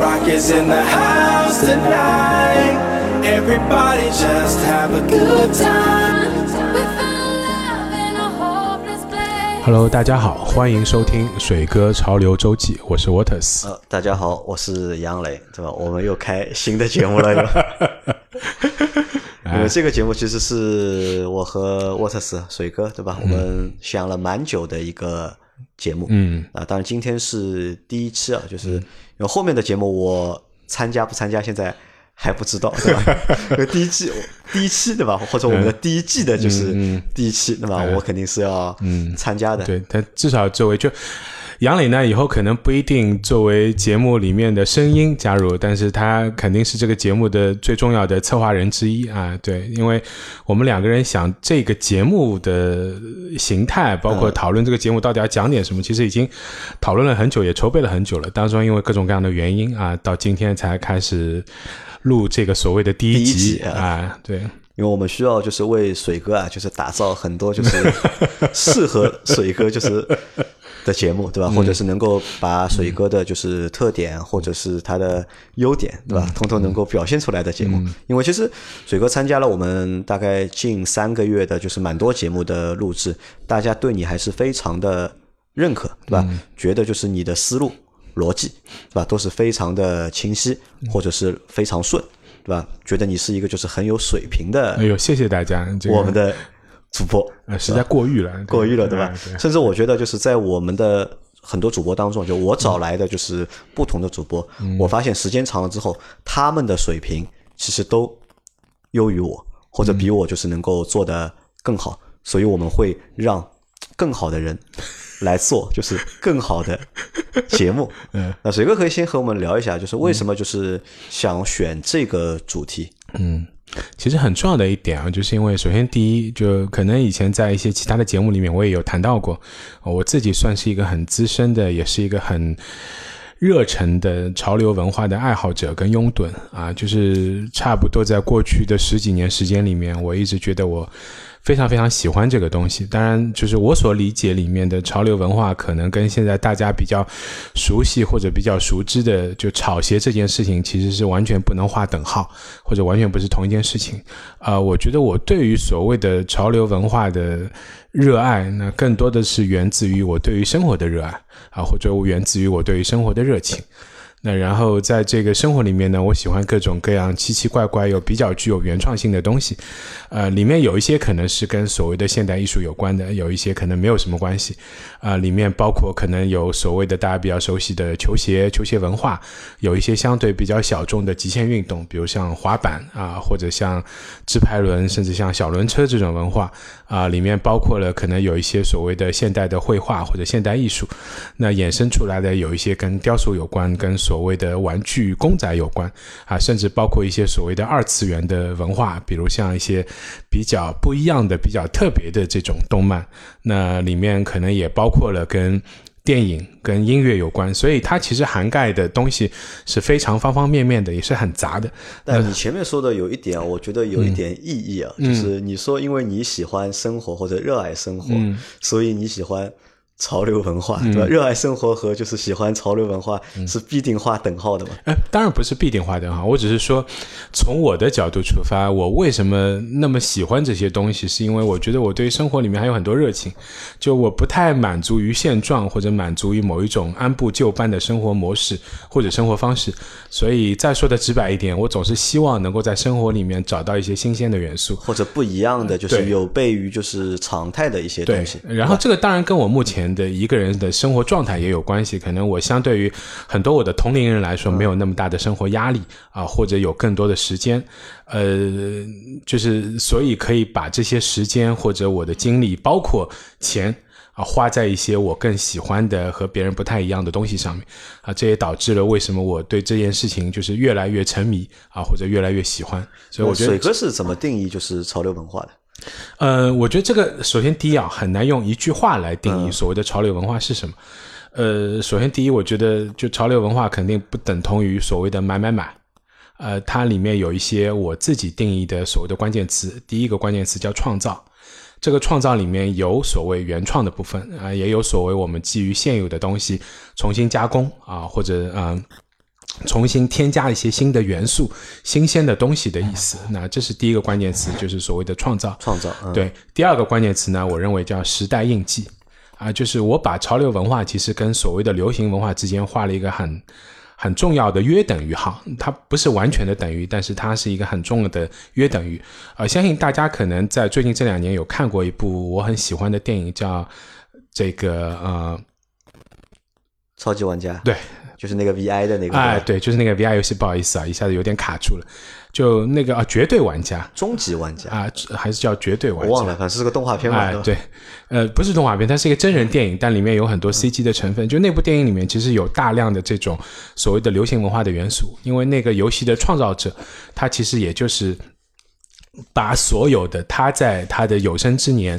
Rock is in the house tonight. Everybody just have a good time. We found love in a hopeless place. Hello，大家好，欢迎收听水哥潮流周记，我是 Waters。呃，大家好，我是杨磊，对吧？我们又开新的节目了，又。因为这个节目其实是我和沃特斯水哥，对吧？我们想了蛮久的一个节目，嗯，啊，当然今天是第一期啊，就是因为后面的节目我参加不参加，现在还不知道，对吧？第一季第一期对吧？或者我们的第一季的就是第一期，对吧？我肯定是要参加的，对，但至少作为就杨磊呢，以后可能不一定作为节目里面的声音加入，但是他肯定是这个节目的最重要的策划人之一啊。对，因为我们两个人想这个节目的形态，包括讨论这个节目到底要讲点什么，其实已经讨论了很久，也筹备了很久了。当中因为各种各样的原因啊，到今天才开始录这个所谓的第一集啊。对，因为我们需要就是为水哥啊，就是打造很多就是适合水哥就是的节目，对吧？或者是能够把水哥的就是特点或者是他的优点，对吧？通通能够表现出来的节目。因为其实水哥参加了我们大概近三个月的，就是蛮多节目的录制，大家对你还是非常的认可，对吧？觉得就是你的思路。逻辑，对吧？都是非常的清晰，或者是非常顺，对吧？觉得你是一个就是很有水平的哎呦，谢谢大家，这个我们的主播，呃实在过誉了，过誉了，对吧？甚至我觉得就是在我们的很多主播当中，就我找来的就是不同的主播，我发现时间长了之后，他们的水平其实都优于我，或者比我就是能够做得更好，所以我们会让更好的人来做，就是更好的节目。嗯，那水哥可以先和我们聊一下，就是为什么就是想选这个主题？其实很重要的一点啊，就是因为首先第一，就可能以前在一些其他的节目里面我也有谈到过，我自己算是一个很资深的，也是一个很热忱的潮流文化的爱好者跟拥趸啊，就是差不多在过去的十几年时间里面，我一直觉得我。非常非常喜欢这个东西，当然，就是我所理解里面的潮流文化，可能跟现在大家比较熟悉或者比较熟知的，就炒鞋这件事情，其实是完全不能划等号，或者完全不是同一件事情。啊、我觉得我对于所谓的潮流文化的热爱，那更多的是源自于我对于生活的热爱啊，或者源自于我对于生活的热情。那然后在这个生活里面呢，我喜欢各种各样奇奇怪怪又比较具有原创性的东西，呃，里面有一些可能是跟所谓的现代艺术有关的，有一些可能没有什么关系，啊、里面包括可能有所谓的大家比较熟悉的球鞋、球鞋文化，有一些相对比较小众的极限运动，比如像滑板啊、或者像直排轮，甚至像小轮车这种文化。啊、里面包括了可能有一些所谓的现代的绘画或者现代艺术，那衍生出来的有一些跟雕塑有关，跟所谓的玩具公仔有关啊，甚至包括一些所谓的二次元的文化，比如像一些比较不一样的、比较特别的这种动漫，那里面可能也包括了跟。电影跟音乐有关，所以它其实涵盖的东西是非常方方面面的，也是很杂的。但你前面说的有一点啊，我觉得有一点意义啊，就是你说因为你喜欢生活或者热爱生活，所以你喜欢潮流文化，对吧？热爱生活和就是喜欢潮流文化是必定划等号的嘛？哎，当然不是必定划等号，我只是说，从我的角度出发，我为什么那么喜欢这些东西，是因为我觉得我对生活里面还有很多热情，就我不太满足于现状，或者满足于某一种按部就班的生活模式或者生活方式，所以再说的直白一点，我总是希望能够在生活里面找到一些新鲜的元素。或者不一样的，就是有悖于就是常态的一些东西。，然后这个当然跟我目前的一个人的生活状态也有关系。可能我相对于很多我的同龄人来说，没有那么大的生活压力啊，或者有更多的时间，呃，就是所以可以把这些时间或者我的精力，包括钱。啊，花在一些我更喜欢的和别人不太一样的东西上面啊，这也导致了为什么我对这件事情就是越来越沉迷啊，或者越来越喜欢。所以我觉得水哥是怎么定义就是潮流文化的？呃，我觉得这个首先第一啊，很难用一句话来定义所谓的潮流文化是什么。呃，首先第一，我觉得就潮流文化肯定不等同于所谓的买买买。呃，它里面有一些我自己定义的所谓的关键词。第一个关键词叫创造，这个创造里面有所谓原创的部分啊、也有所谓我们基于现有的东西重新加工啊，或者嗯。重新添加一些新的元素、新鲜的东西的意思。那这是第一个关键词，就是所谓的创造。创造，嗯，对，第二个关键词呢，我认为叫时代印记啊，就是我把潮流文化其实跟所谓的流行文化之间画了一个很很重要的约等于号，它不是完全的等于，但是它是一个很重要的约等于。呃，相信大家可能在最近这两年有看过一部我很喜欢的电影，叫这个呃，超级玩家，对，就是那个 VI 的那个，哎，对，就是那个 VI 游戏，不好意思啊，一下子有点卡住了，就那个啊，绝对玩家。终极玩家，啊，还是叫绝对玩家，我忘了，反正是个动画片嘛，吧，哎对，呃，不是动画片，它是一个真人电影，但里面有很多 CG 的成分。就那部电影里面，其实有大量的这种所谓的流行文化的元素，因为那个游戏的创造者，他其实也就是把所有的他在他的有生之年。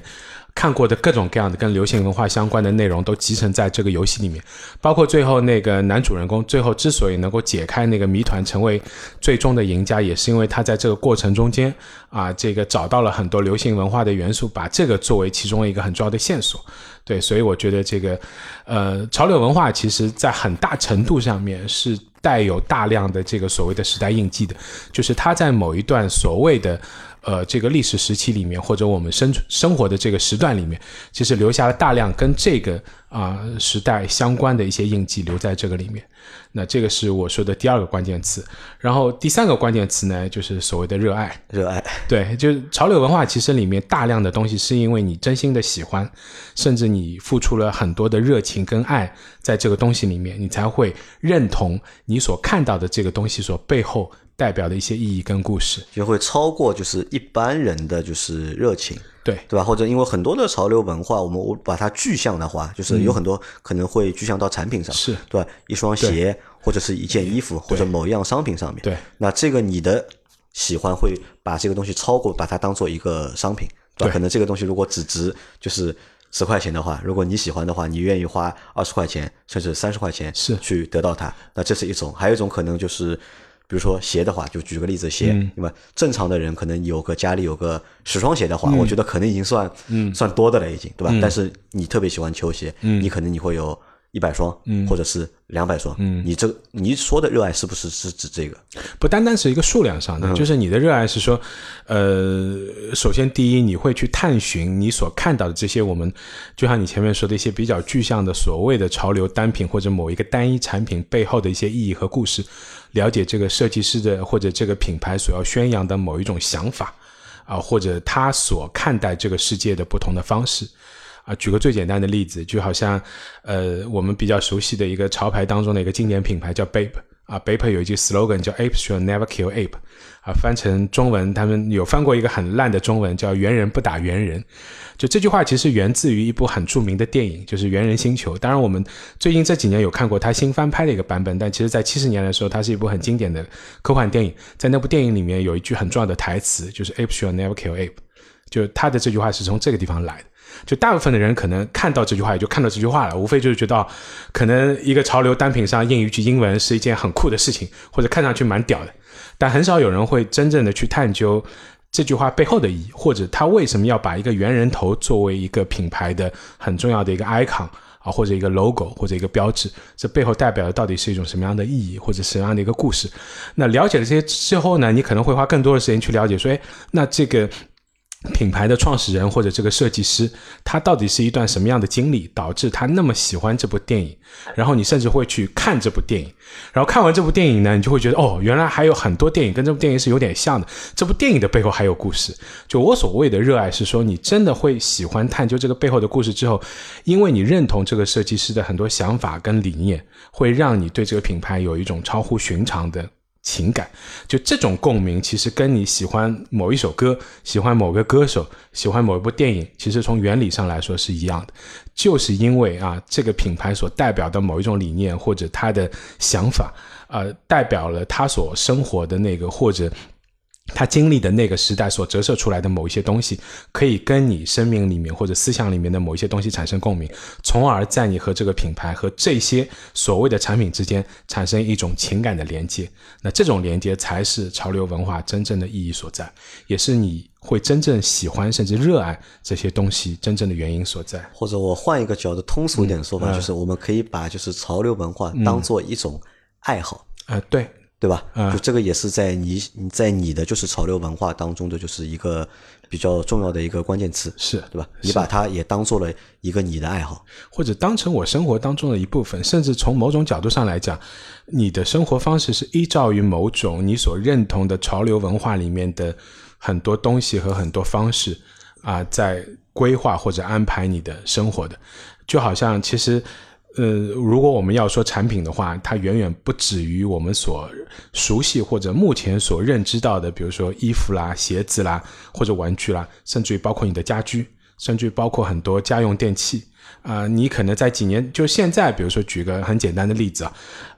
看过的各种各样的跟流行文化相关的内容都集成在这个游戏里面，包括最后那个男主人公最后之所以能够解开那个谜团，成为最终的赢家，也是因为他在这个过程中间啊，这个找到了很多流行文化的元素，把这个作为其中一个很重要的线索。对，所以我觉得这个呃，潮流文化其实在很大程度上面是带有大量的这个所谓的时代印记的，就是它在某一段所谓的。呃，这个历史时期里面，或者我们生生活的这个时段里面，其实留下了大量跟这个啊、时代相关的一些印记，留在这个里面。那这个是我说的第二个关键词。然后第三个关键词呢，就是所谓的热爱。热爱，对，就是潮流文化，其实里面大量的东西是因为你真心的喜欢，甚至你付出了很多的热情跟爱在这个东西里面，你才会认同你所看到的这个东西所背后代表的一些意义跟故事。就会超过就是一般人的就是热情，对，对吧？或者因为很多的潮流文化，我们我把它具象的话，就是有很多可能会具象到产品上，是对吧？一双鞋或者是一件衣服或者某一样商品上面，对，那这个你的喜欢会把这个东西超过，把它当做一个商品，对吧？可能这个东西如果只值就是十块钱的话，如果你喜欢的话，你愿意花二十块钱甚至三十块钱是去得到它，那这是一种。还有一种可能就是。比如说鞋的话，就举个例子，鞋，嗯对吧？正常的人可能有个家里有个十双鞋的嗯话，我觉得可能已经算，算多的了，已经，对吧？但是你特别喜欢球鞋，嗯你可能你会有一百双，嗯或者是两百双，嗯你这个你说的热爱是不是是指这个？不单单是一个数量上的，就是你的热爱是说，呃，首先第一，你会去探寻你所看到的这些我们，就像你前面说的一些比较具象的所谓的潮流单品或者某一个单一产品背后的一些意义和故事，了解这个设计师的或者这个品牌所要宣扬的某一种想法啊，或者他所看待这个世界的不同的方式。啊，举个最简单的例子，就好像呃，我们比较熟悉的一个潮牌当中的一个经典品牌叫 Bape 啊，Bape 有一句 slogan 叫 Ape shall never kill ape 啊，翻成中文，他们有翻过一个很烂的中文叫“猿人不打猿人”。就这句话其实源自于一部很著名的电影，就是《猿人星球》。当然，我们最近这几年有看过他新翻拍的一个版本，但其实在七十年的时候，它是一部很经典的科幻电影。在那部电影里面有一句很重要的台词，就是 “Ape shall never kill ape”，就他的这句话是从这个地方来的。就大部分的人可能看到这句话也就看到这句话了，无非就是觉得可能一个潮流单品上印一句英文是一件很酷的事情，或者看上去蛮屌的，但很少有人会真正的去探究这句话背后的意义，或者他为什么要把一个猿人头作为一个品牌的很重要的一个 icon 啊，或者一个 logo 或者一个标志，这背后代表的到底是一种什么样的意义，或者什么样的一个故事？那了解了这些之后呢，你可能会花更多的时间去了解说，哎，那这个。品牌的创始人或者这个设计师，他到底是一段什么样的经历，导致他那么喜欢这部电影？然后你甚至会去看这部电影，然后看完这部电影呢，你就会觉得哦，原来还有很多电影跟这部电影是有点像的。这部电影的背后还有故事。就我所谓的热爱，是说你真的会喜欢探究这个背后的故事之后，因为你认同这个设计师的很多想法跟理念，会让你对这个品牌有一种超乎寻常的。情感，就这种共鸣，其实跟你喜欢某一首歌、喜欢某个歌手、喜欢某一部电影，其实从原理上来说是一样的，就是因为啊，这个品牌所代表的某一种理念或者他的想法，呃，代表了他所生活的那个或者。他经历的那个时代所折射出来的某一些东西，可以跟你生命里面或者思想里面的某一些东西产生共鸣，从而在你和这个品牌和这些所谓的产品之间产生一种情感的连接。那这种连接才是潮流文化真正的意义所在，也是你会真正喜欢甚至热爱这些东西真正的原因所在。或者我换一个角度，通俗一点的说嗯法，就是我们可以把就是潮流文化当做一种爱好。呃、对，对吧？啊就这个也是在你你在你的就是潮流文化当中的就是一个比较重要的一个关键词，是对吧？你把它也当做了一个你的爱好，或者当成我生活当中的一部分，甚至从某种角度上来讲，你的生活方式是依照于某种你所认同的潮流文化里面的很多东西和很多方式啊，在规划或者安排你的生活的，就好像其实。呃，如果我们要说产品的话，它远远不止于我们所熟悉或者目前所认知到的，比如说衣服啦、鞋子啦，或者玩具啦，甚至于包括你的家居，甚至于包括很多家用电器啊、你可能在几年，就现在，比如说举个很简单的例子啊，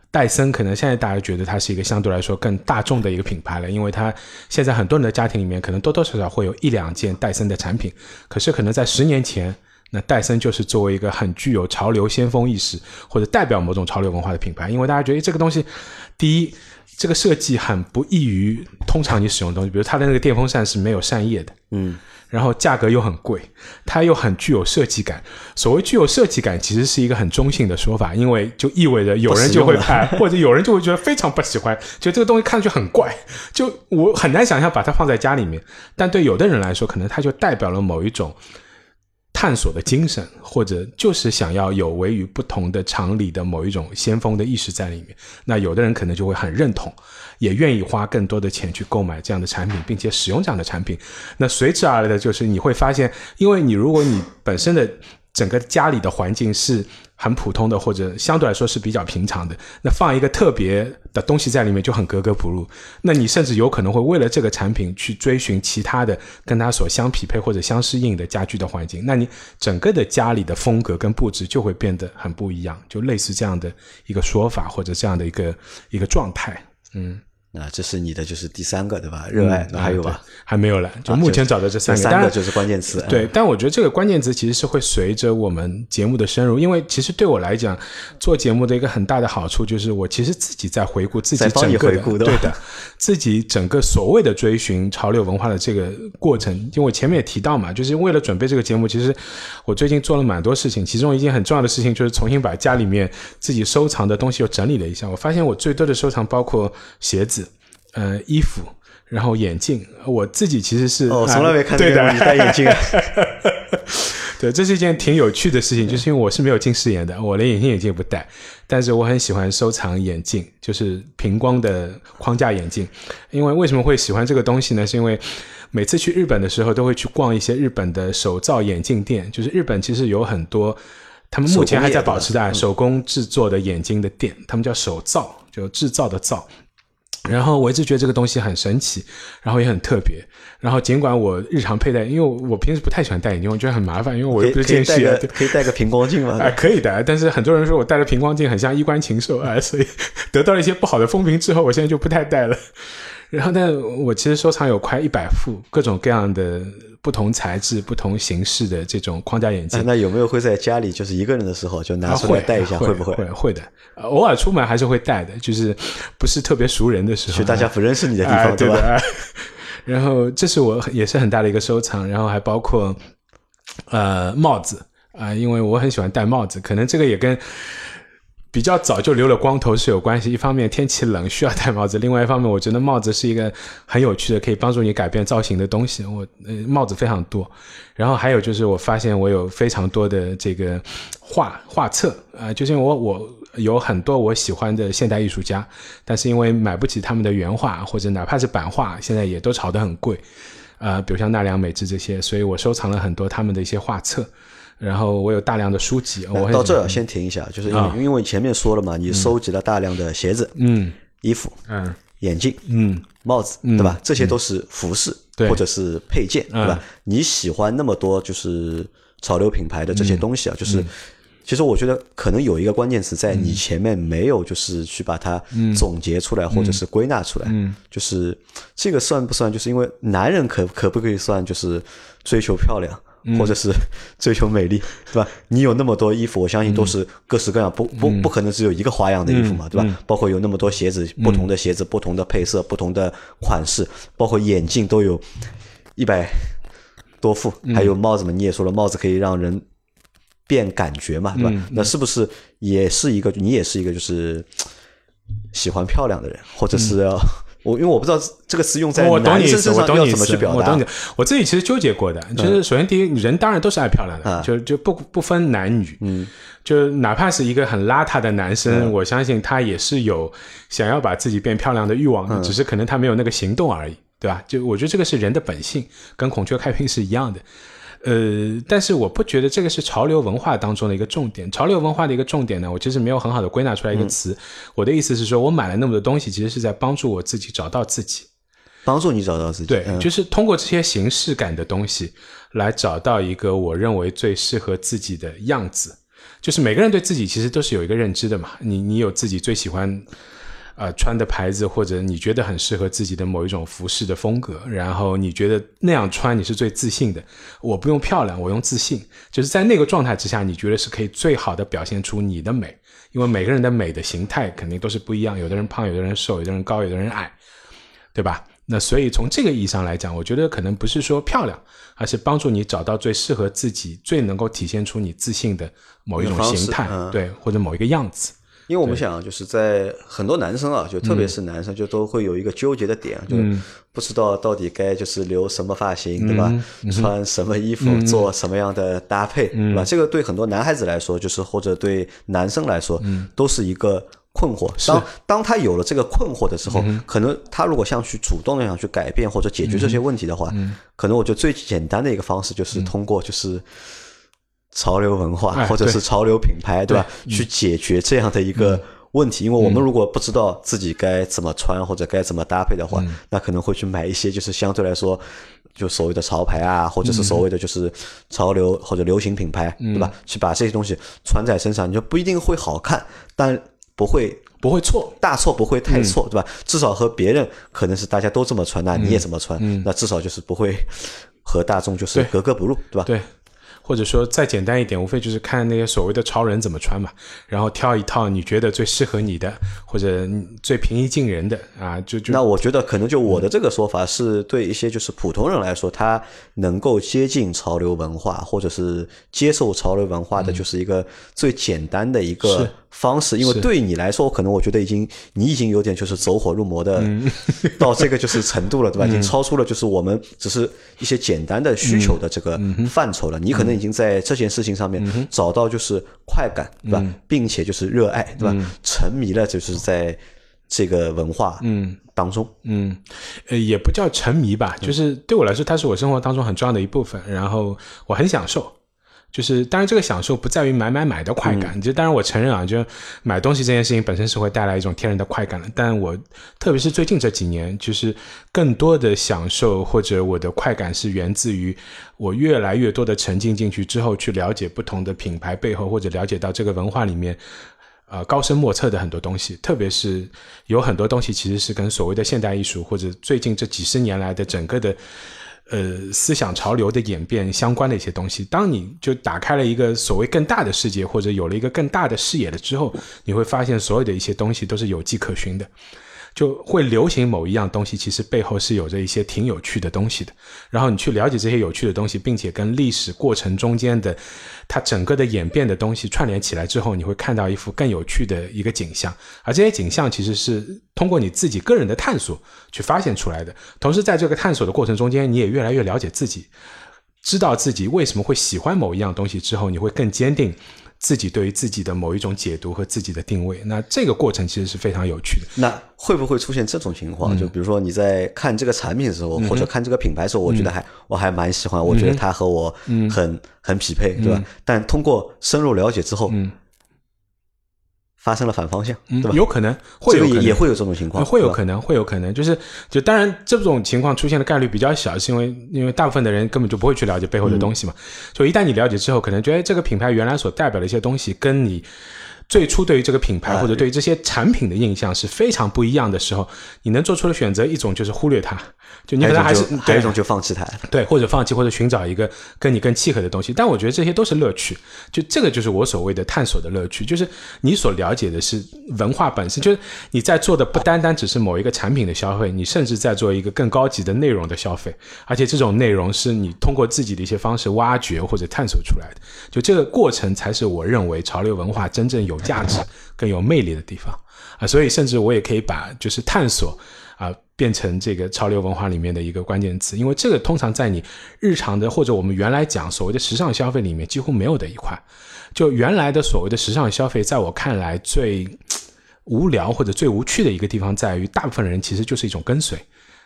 戴森可能现在大家觉得它是一个相对来说更大众的一个品牌了，因为它现在很多人的家庭里面可能多多少少会有一两件戴森的产品，可是可能在十年前。那戴森就是作为一个很具有潮流先锋意识或者代表某种潮流文化的品牌，因为大家觉得这个东西，第一，这个设计很不易于通常你使用的东西，比如它的那个电风扇是没有扇叶的，嗯，然后价格又很贵，它又很具有设计感。所谓具有设计感，其实是一个很中性的说法，因为就意味着有人就会拍，或者有人就会觉得非常不喜欢，就这个东西看上去很怪，就我很难想象把它放在家里面。但对有的人来说，可能它就代表了某一种探索的精神，或者就是想要有违于不同的常理的某一种先锋的意识在里面。那有的人可能就会很认同，也愿意花更多的钱去购买这样的产品，并且使用这样的产品。那随之而来的就是你会发现，因为你如果你本身的整个家里的环境是很普通的，或者相对来说是比较平常的，那放一个特别的东西在里面就很格格不入。那你甚至有可能会为了这个产品去追寻其他的跟它所相匹配或者相适应的家居的环境，那你整个的家里的风格跟布置就会变得很不一样，就类似这样的一个说法或者这样的一个一个状态。嗯，那这是你的就是第三个对吧？热爱，那还有啊吧？对还没有了，就目前找的这三个，当然这三个就是关键词。对，但我觉得这个关键词其实是会随着我们节目的深入，因为其实对我来讲，做节目的一个很大的好处就是，我其实自己在回顾自己整个的，对的，自己整个所谓的追寻潮流文化的这个过程。因为我前面也提到嘛，就是为了准备这个节目，其实我最近做了蛮多事情，其中一件很重要的事情就是重新把家里面自己收藏的东西又整理了一下。我发现我最多的收藏包括鞋子、呃衣服。然后眼镜，我自己其实是哦，啊从来没看对的见过你戴眼镜啊。对，这是一件挺有趣的事情，就是因为我是没有近视眼的，我连隐形眼镜也不戴，但是我很喜欢收藏眼镜，就是平光的框架眼镜。因为为什么会喜欢这个东西呢？是因为每次去日本的时候，都会去逛一些日本的手造眼镜店，就是日本其实有很多。他们目前还在保持在手工制作的眼睛的店，他们叫手造，就制造的造。然后我一直觉得这个东西很神奇，然后也很特别。然后尽管我日常佩戴，因为我平时不太喜欢戴眼镜，我觉得很麻烦，因为我又不是近视可以戴个平光镜吗？啊、可以的，但是很多人说我戴了平光镜很像衣冠禽兽啊，所以 得到了一些不好的风评之后，我现在就不太戴了。然后，但我其实收藏有快一百副各种各样的不同材质、不同形式的这种框架眼镜哎。那有没有会在家里就是一个人的时候就拿啊，出来戴一下？会不会？会会的，呃偶尔出门还是会戴的，就是不是特别熟人的时候，去大家不认识你的地哎方，吧？对的。哎 然后这是我也是很大的一个收藏，然后还包括呃帽子啊、因为我很喜欢戴帽子，可能这个也跟。比较早就留了光头是有关系，一方面天气冷需要戴帽子，另外一方面我觉得帽子是一个很有趣的可以帮助你改变造型的东西。我帽子非常多，然后还有就是我发现我有非常多的这个画画册啊、呃就是我我有很多我喜欢的现代艺术家，但是因为买不起他们的原画或者哪怕是版画，现在也都炒得很贵，呃，比如像奈良美智这些，所以我收藏了很多他们的一些画册。然后我有大量的书籍，我到这儿先停一下，就是因为、啊。因为前面说了嘛，你收集了大量的鞋子、嗯。衣服、嗯。眼镜、嗯。帽子，对吧？这些都是服饰对。或者是配件，对吧？嗯？你喜欢那么多就是潮流品牌的这些东西啊，就是。其实我觉得可能有一个关键词在你前面没有，就是去把它总结出来或者是归纳出来，就是这个算不算？就是因为男人可可不可以算就是追求漂亮，或者是 追求美丽，对吧？你有那么多衣服，我相信都是各式各样，不不不可能只有一个花样的衣服嘛，对吧？包括有那么多鞋子，不同的鞋子，不同的配色，不同的款式，包括眼镜都有一百多副，还有帽子嘛，你也说了，帽子可以让人变感觉嘛，对吧？那是不是也是一个，你也是一个就是喜欢漂亮的人，或者是要我，因为我不知道这个词用在男生身我懂你意思上要怎么去，表达嗯我懂你。。我自己其实纠结过的，就是首先第一，人当然都是爱漂亮的，啊就就不不分男女，嗯，就哪怕是一个很邋遢的男生，嗯我相信他也是有想要把自己变漂亮的欲望只是可能他没有那个行动而已，对吧？就我觉得这个是人的本性，跟孔雀开屏是一样的。呃，但是我不觉得这个是潮流文化当中的一个重点。潮流文化的一个重点呢，我其实没有很好的归纳出来一个词。我的意思是说，我买了那么多东西，其实是在帮助我自己找到自己。帮助你找到自己。对，嗯就是通过这些形式感的东西来找到一个我认为最适合自己的样子。就是每个人对自己其实都是有一个认知的嘛，你你有自己最喜欢。呃，穿的牌子或者你觉得很适合自己的某一种服饰的风格，然后你觉得那样穿你是最自信的。我不用漂亮，我用自信，就是在那个状态之下，你觉得是可以最好的表现出你的美。因为每个人的美的形态肯定都是不一样，有的人胖，有的人瘦，有的人高，有的人矮，对吧？那所以从这个意义上来讲，我觉得可能不是说漂亮，而是帮助你找到最适合自己、最能够体现出你自信的某一种形态，嗯对，或者某一个样子。因为我们想，就是在很多男生啊，就特别是男生，就都会有一个纠结的点，就是不知道到底该就是留什么发型，对吧？穿什么衣服，做什么样的搭配，对吧？这个对很多男孩子来说，就是或者对男生来说，都是一个困惑。当当他有了这个困惑的时候，可能他如果想去主动的想去改变或者解决这些问题的话，可能我觉得最简单的一个方式就是通过就是。潮流文化哎或者是潮流品牌，对吧？去解决这样的一个问题，因为我们如果不知道自己该怎么穿或者该怎么搭配的话，那可能会去买一些就是相对来说就所谓的潮牌啊，或者是所谓的就是潮流或者流行品牌，对吧？去把这些东西穿在身上，你就不一定会好看，但不会不会错，大错不会太错，对吧？至少和别人可能是大家都这么穿，那你也这么穿，那至少就是不会和大众就是格格不入，对吧？对，或者说再简单一点，无非就是看那些所谓的潮人怎么穿嘛，然后挑一套你觉得最适合你的，或者最平易近人的啊，就就。那我觉得可能就我的这个说法是对一些就是普通人来说，他能够接近潮流文化或者是接受潮流文化的，就是一个最简单的一个是方式。因为对你来说，可能我觉得已经你已经有点就是走火入魔的 到这个就是程度了，对吧？已经超出了就是我们只是一些简单的需求的这个范畴了。你可能已经在这件事情上面找到就是快感，对吧？并且就是热爱，对吧？沉迷了就是在这个文化嗯当中。嗯，呃，也不叫沉迷吧，就是对我来说，它是我生活当中很重要的一部分，然后我很享受。就是，当然，这个享受不在于买买买的快感。就当然，我承认啊，就买东西这件事情本身是会带来一种天然的快感的。但我特别是最近这几年，就是更多的享受或者我的快感是源自于我越来越多的沉浸进去之后，去了解不同的品牌背后，或者了解到这个文化里面呃高深莫测的很多东西，特别是有很多东西其实是跟所谓的现代艺术或者最近这几十年来的整个的呃思想潮流的演变相关的一些东西。当你就打开了一个所谓更大的世界，或者有了一个更大的视野了之后，你会发现所有的一些东西都是有迹可循的。就会流行某一样东西，其实背后是有着一些挺有趣的东西的。然后你去了解这些有趣的东西，并且跟历史过程中间的它整个的演变的东西串联起来之后，你会看到一幅更有趣的一个景象。而这些景象其实是通过你自己个人的探索去发现出来的。同时，在这个探索的过程中间，你也越来越了解自己，知道自己为什么会喜欢某一样东西之后，你会更坚定。自己对于自己的某一种解读和自己的定位，那这个过程其实是非常有趣的。那会不会出现这种情况？就比如说你在看这个产品的时候，或者看这个品牌的时候，我觉得还我还蛮喜欢，我觉得它和我很很匹配，对吧？但通过深入了解之后，发生了反方向，对吧？有可能会有也也会有这种情况，会有可能，会有可能，就是就当然这种情况出现的概率比较小，是因为因为大部分的人根本就不会去了解背后的东西嘛。就一旦你了解之后，可能觉得哎这个品牌原来所代表的一些东西，跟你最初对于这个品牌或者对于这些产品的印象是非常不一样的时候，你能做出的选择一种就是忽略它，就你可能还是还有一种就放弃它。对，或者放弃，或者寻找一个跟你更契合的东西。但我觉得这些都是乐趣，就这个就是我所谓的探索的乐趣，就是你所了解的是文化本身，就是你在做的不单单只是某一个产品的消费，你甚至在做一个更高级的内容的消费，而且这种内容是你通过自己的一些方式挖掘或者探索出来的。就这个过程才是我认为潮流文化真正有价值、更有魅力的地方啊。所以，甚至我也可以把就是探索。啊、变成这个潮流文化里面的一个关键词，因为这个通常在你日常的或者我们原来讲所谓的时尚消费里面几乎没有的一块。就原来的所谓的时尚消费，在我看来最无聊或者最无趣的一个地方在于，大部分人其实就是一种跟随。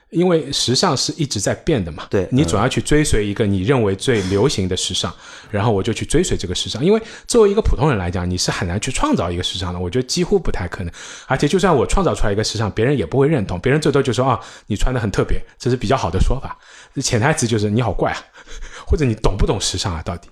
因为时尚是一直在变的嘛，对你总要去追随一个你认为最流行的时尚，然后我就去追随这个时尚。因为作为一个普通人来讲，你是很难去创造一个时尚的，我觉得几乎不太可能。而且就算我创造出来一个时尚，别人也不会认同，别人最多就说啊，你穿的很特别，这是比较好的说法。潜台词就是你好怪啊，或者你懂不懂时尚啊？到底？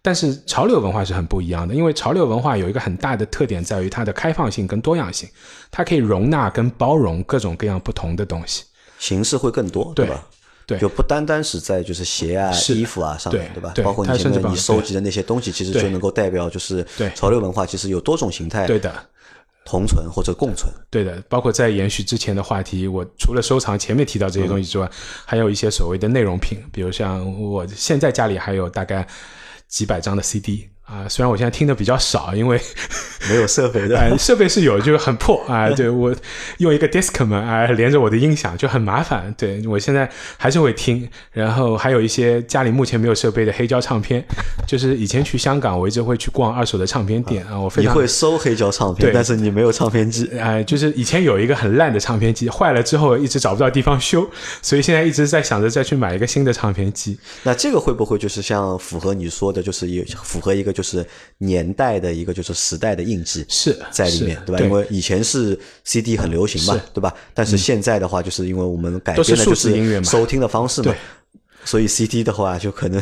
但是潮流文化是很不一样的，因为潮流文化有一个很大的特点在于它的开放性跟多样性，它可以容纳跟包容各种各样不同的东西。形式会更多，对吧？对就不单单是在就是鞋啊、衣服啊上面，对对吧？对包括你前它甚至把面你收集的那些东西，其实就能够代表就是对潮流文化其实有多种形态对的，同存或者共存。对的，包括在延续之前的话题，我除了收藏前面提到这些东西之外，还有一些所谓的内容品，比如像我现在家里还有大概几百张的 CD 啊，虽然我现在听的比较少，因为 没有设备设备是有，就是很破啊。对我用一个 Discman 啊，连着我的音响就很麻烦。对我现在还是会听，然后还有一些家里目前没有设备的黑胶唱片，就是以前去香港，我一直会去逛二手的唱片店啊，我非常你会收黑胶唱片，对但是你没有唱片机。哎，就是以前有一个很烂的唱片机，坏了之后一直找不到地方修，所以现在一直在想着再去买一个新的唱片机。那这个会不会就是像符合你说的，就是也符合一个就是年代的一个就是时代的印记是在里面，对吧？因为以前是 CD 很流行嘛，对吧？但是现在的话，就是因为我们改变了就是音乐嘛收听的方式嘛，所以 CD 的话就可能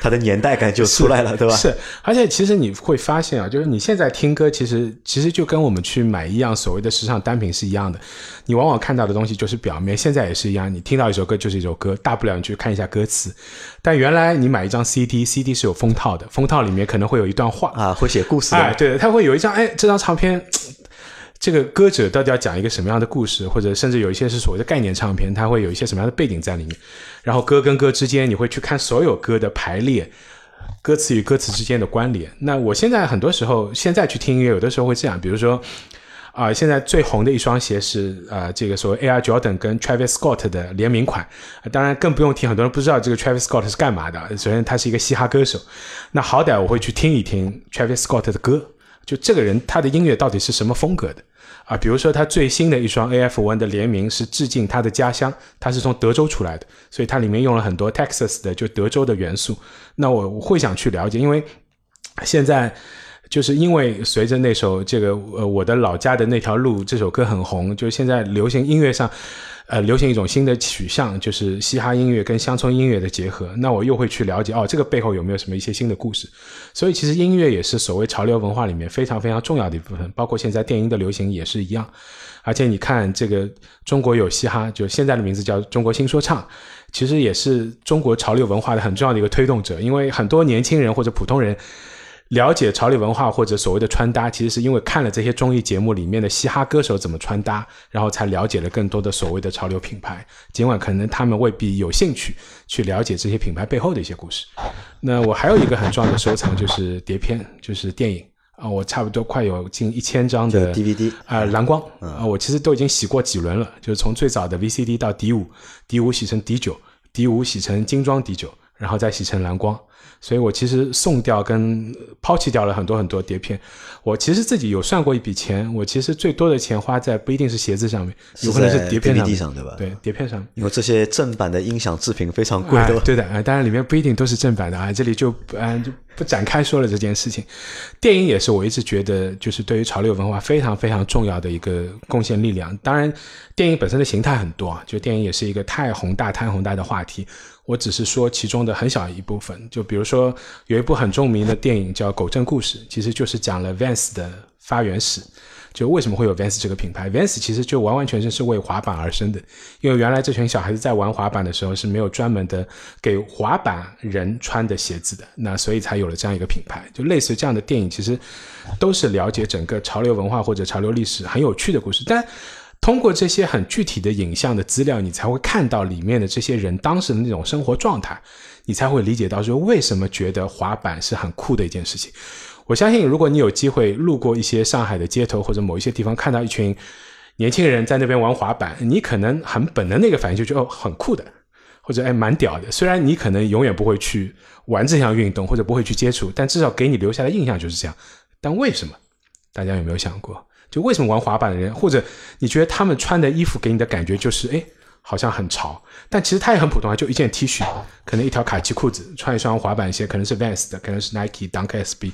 它的年代感就出来了，对吧？是，而且其实你会发现啊，就是你现在听歌，其实其实就跟我们去买一样所谓的时尚单品是一样的。你往往看到的东西就是表面，现在也是一样，你听到一首歌就是一首歌，大不了你去看一下歌词。但原来你买一张 CD，CD 是有封套的，封套里面可能会有一段话，啊，会写故事哎，对的，他会有一张，哎，这张唱片，这个歌者到底要讲一个什么样的故事，或者甚至有一些是所谓的概念唱片，它会有一些什么样的背景在里面。然后歌跟歌之间，你会去看所有歌的排列，歌词与歌词之间的关联。那我现在很多时候，现在去听音乐，有的时候会这样，比如说。啊、现在最红的一双鞋是呃，这个所谓 A R Jordan 跟 Travis Scott 的联名款、当然更不用提，很多人不知道这个 Travis Scott 是干嘛的。首先，他是一个嘻哈歌手，那好歹我会去听一听 Travis Scott 的歌，就这个人他的音乐到底是什么风格的啊？比如说他最新的一双 AF One 的联名是致敬他的家乡，他是从德州出来的，所以它里面用了很多 Texas 的就德州的元素。那我会想去了解，因为现在。就是因为随着那首这个呃我的老家的那条路这首歌很红，就现在流行音乐上，呃流行一种新的取向，就是嘻哈音乐跟乡村音乐的结合。那我又会去了解哦，这个背后有没有什么一些新的故事？所以其实音乐也是所谓潮流文化里面非常非常重要的一部分，包括现在电音的流行也是一样。而且你看这个中国有嘻哈，就现在的名字叫中国新说唱，其实也是中国潮流文化的很重要的一个推动者，因为很多年轻人或者普通人。了解潮流文化或者所谓的穿搭，其实是因为看了这些综艺节目里面的嘻哈歌手怎么穿搭，然后才了解了更多的所谓的潮流品牌。尽管可能他们未必有兴趣去了解这些品牌背后的一些故事。那我还有一个很重要的收藏就是碟片，就是电影啊，我差不多快有近一千张的 DVD 啊、蓝光啊、我其实都已经洗过几轮了，就是从最早的 VCD 到 D 五，D 五洗成 D 九，D 五洗成精装 D 九，然后再洗成蓝光。所以我其实送掉跟抛弃掉了很多很多碟片。我其实自己有算过一笔钱，我其实最多的钱花在不一定是鞋子上面，有可能是碟片上面，上对吧对，碟片上面。因为这些正版的音响制品非常贵的，哎对的，哎，当然里面不一定都是正版的啊，这里就不嗯就不展开说了这件事情。电影也是我一直觉得就是对于潮流文化非常非常重要的一个贡献力量。当然，电影本身的形态很多啊，就电影也是一个太宏大、太宏大的话题。我只是说其中的很小一部分，就比如说有一部很著名的电影叫《狗镇故事》，其实就是讲了 Vans 的发源史。就为什么会有 Vans 这个品牌？Vans 其实就完完全全是为滑板而生的，因为原来这群小孩子在玩滑板的时候是没有专门的给滑板人穿的鞋子的，那所以才有了这样一个品牌。就类似这样的电影，其实都是了解整个潮流文化或者潮流历史很有趣的故事，但。通过这些很具体的影像的资料，你才会看到里面的这些人当时的那种生活状态，你才会理解到说为什么觉得滑板是很酷的一件事情。我相信，如果你有机会路过一些上海的街头或者某一些地方，看到一群年轻人在那边玩滑板，你可能很本能的一个反应就觉得哦很酷的，或者哎蛮屌的。虽然你可能永远不会去玩这项运动或者不会去接触，但至少给你留下的印象就是这样。但为什么？大家有没有想过？就为什么玩滑板的人，或者你觉得他们穿的衣服给你的感觉就是，哎，好像很潮，但其实他也很普通啊，就一件 T 恤，可能一条卡其裤子，穿一双滑板鞋，可能是 Vans 的，可能是 Nike Dunk SB。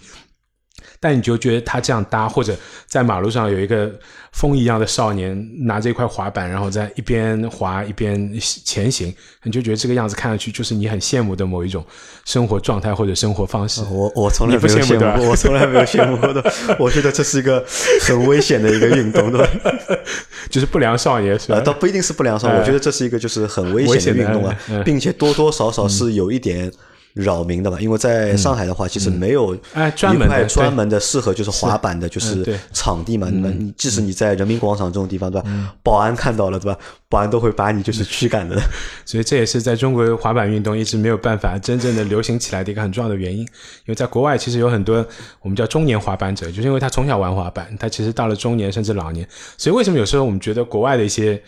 但你就觉得他这样搭，或者在马路上有一个风一样的少年拿着一块滑板，然后在一边滑一边前行，你就觉得这个样子看上去就是你很羡慕的某一种生活状态或者生活方式。我我从来不没有羡慕过，我从来没有羡慕过的。我觉得这是一个很危险的一个运动，对吧？就是不良少年是吧呃，？倒不一定是不良少，哎我觉得这是一个就是很危危险的运动啊并且多多少少是有一点扰民的吧。因为在上海的话，其实没有哎专门的一块专门的适合就是滑板的，就是场地嘛。那你即使你在人民广场这种地方，对吧？保安看到了，对吧？保安都会把你就是驱赶的。所以这也是在中国滑板运动一直没有办法真正的流行起来的一个很重要的原因。因为在国外，其实有很多我们叫中年滑板者，就是因为他从小玩滑板，他其实到了中年甚至老年，所以为什么有时候我们觉得国外的一些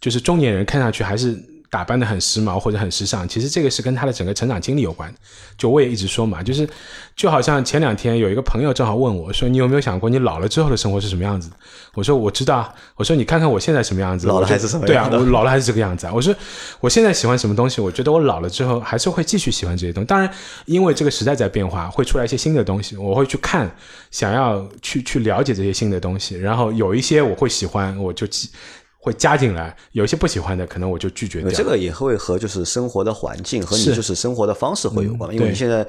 就是中年人看上去还是打扮的很时髦或者很时尚，其实这个是跟他的整个成长经历有关。就我也一直说嘛，就是就好像前两天有一个朋友正好问我说：“你有没有想过你老了之后的生活是什么样子的？”我说：“我知道啊。”我说：“你看看我现在什么样子，老了还是什么对啊我老了还是这个样子啊。”我说：“我现在喜欢什么东西？我觉得我老了之后还是会继续喜欢这些东西。当然，因为这个时代在变化，会出来一些新的东西，我会去看，想要去去了解这些新的东西。然后有一些我会喜欢，我就记会加进来；有一些不喜欢的，可能我就拒绝掉。这个也会和就是生活的环境和你就是生活的方式会有关，嗯因为你现在。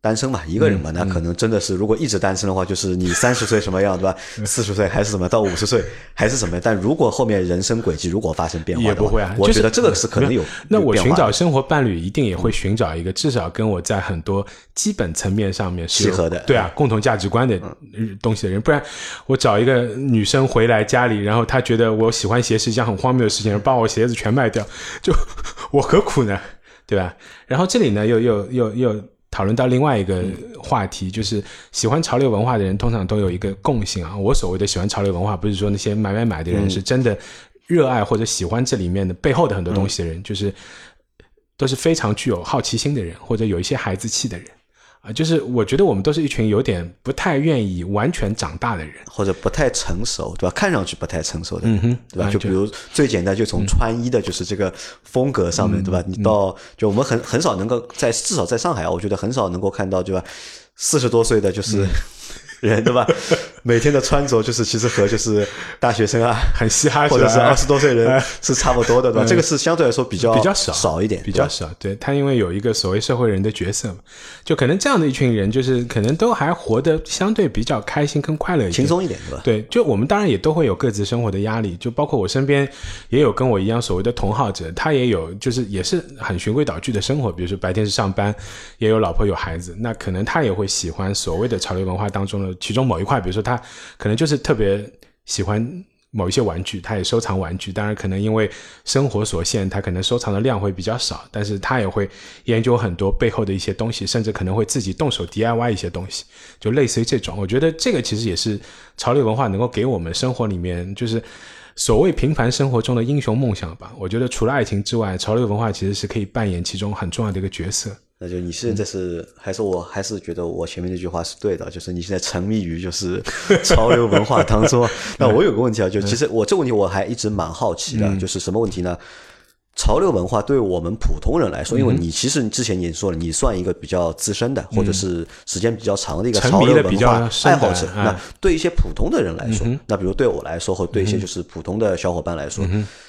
单身嘛，一个人嘛，那可能真的是，如果一直单身的话，就是你 三十岁什么样，对吧？嗯四十岁还是怎么，到五十岁 还是怎么。但如果后面人生轨迹如果发生变化，也不会啊，就是我觉得这个是可能有。那我寻找生活伴侣一定也会寻找一个至少跟我在很多基本层面上面是有契合的对啊，共同价值观的东西的人。不然我找一个女生回来家里，然后她觉得我喜欢鞋是一件很荒谬的事情，把我鞋子全卖掉，就 我何苦呢？对吧？然后这里呢，又又又又。讨论到另外一个话题，就是喜欢潮流文化的人通常都有一个共性啊。我所谓的喜欢潮流文化，不是说那些买买买的人是真的热爱或者喜欢这里面的背后的很多东西的人，就是都是非常具有好奇心的人，或者有一些孩子气的人啊。就是我觉得我们都是一群有点不太愿意完全长大的人。或者不太成熟，对吧？看上去不太成熟的，嗯哼对吧？啊就就比如最简单，就从穿衣的，就是这个风格上面，对吧？你到就我们很很少能够在至少在上海啊，我觉得很少能够看到，对吧？四十多岁的就是 人，对吧？每天的穿着就是其实和就是大学生啊，很嘻哈或者是吧二十多岁人是差不多的，对吧？嗯这个是相对来说比较比较少少一点，比较少。对他，因为有一个所谓社会人的角色嘛，就可能这样的一群人，就是可能都还活得相对比较开心跟快乐一点，轻松一点，对吧？对，就我们当然也都会有各自生活的压力，就包括我身边也有跟我一样所谓的同好者，他也有就是也是很循规蹈矩的生活，比如说白天是上班，也有老婆有孩子，那可能他也会喜欢所谓的潮流文化当中的其中某一块，比如说他可能就是特别喜欢。某一些玩具，他也收藏玩具。当然，可能因为生活所限，他可能收藏的量会比较少，但是他也会研究很多背后的一些东西，甚至可能会自己动手 DIY 一些东西，就类似于这种。我觉得这个其实也是潮流文化能够给我们生活里面，就是所谓平凡生活中的英雄梦想吧。我觉得除了爱情之外，潮流文化其实是可以扮演其中很重要的一个角色。那就你现在是、还是我还是觉得我前面那句话是对的，就是你现在沉迷于就是 潮流文化当中。那我有个问题啊，就其实我这个问题我还一直蛮好奇的，就是什么问题呢？潮流文化对我们普通人来说，因为你其实之前也说了，你算一个比较资深的，或者是时间比较长的一个潮流文化爱好者。哎。那对一些普通的人来说，那比如对我来说，或对一些就是普通的小伙伴来说，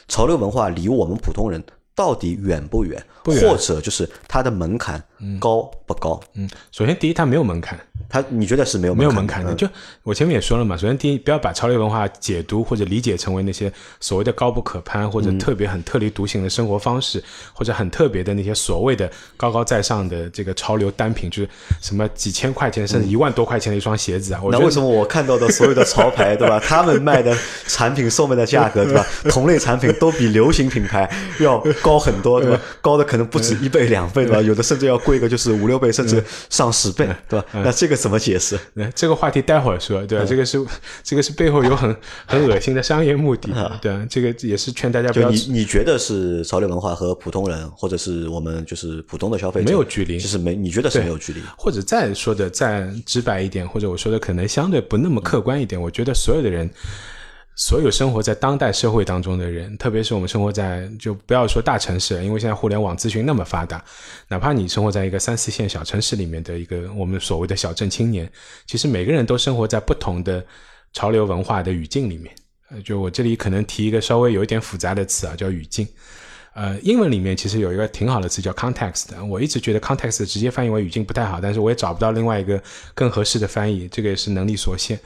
潮流文化离我们普通人到底远不远？不远或者就是它的门槛高不高？嗯，首先第一，它没有门槛，它你觉得是没有没有门门槛的。嗯就我前面也说了嘛，首先第一，不要把潮流文化解读或者理解成为那些所谓的高不可攀或者嗯特别很特立独行的生活方式，或者很特别的那些所谓的高高在上的这个潮流单品，就是什么几千块钱甚至一万多块钱的一双鞋子啊。那为什么我看到的所有的潮牌，对吧？他们卖的产品售卖的价格，对吧？同类产品都比流行品牌要高很多，对吧？高的可能不止一倍、两倍，对吧？有的甚至要贵个就是五六倍，甚至上十倍，对吧？那这个怎么解释？对这个话题待会儿说，嗯对吧？这个是这个是背后有很很恶心的商业目的，对吧？这个也是劝大家不要你你觉得是潮流文化和普通人，或者是我们就是普通的消费者没有距离就是没你觉得是没有距离？或者再说的再直白一点，或者我说的可能相对不那么客观一点，我觉得所有的人，所有生活在当代社会当中的人，特别是我们生活在就不要说大城市，因为现在互联网资讯那么发达，哪怕你生活在一个三四线小城市里面的一个我们所谓的小镇青年，其实每个人都生活在不同的潮流文化的语境里面。呃，就我这里可能提一个稍微有一点复杂的词啊，叫语境。呃，英文里面其实有一个挺好的词叫 context，我一直觉得 context 直接翻译为语境不太好，但是我也找不到另外一个更合适的翻译，这个也是能力所限。